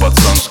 пацан.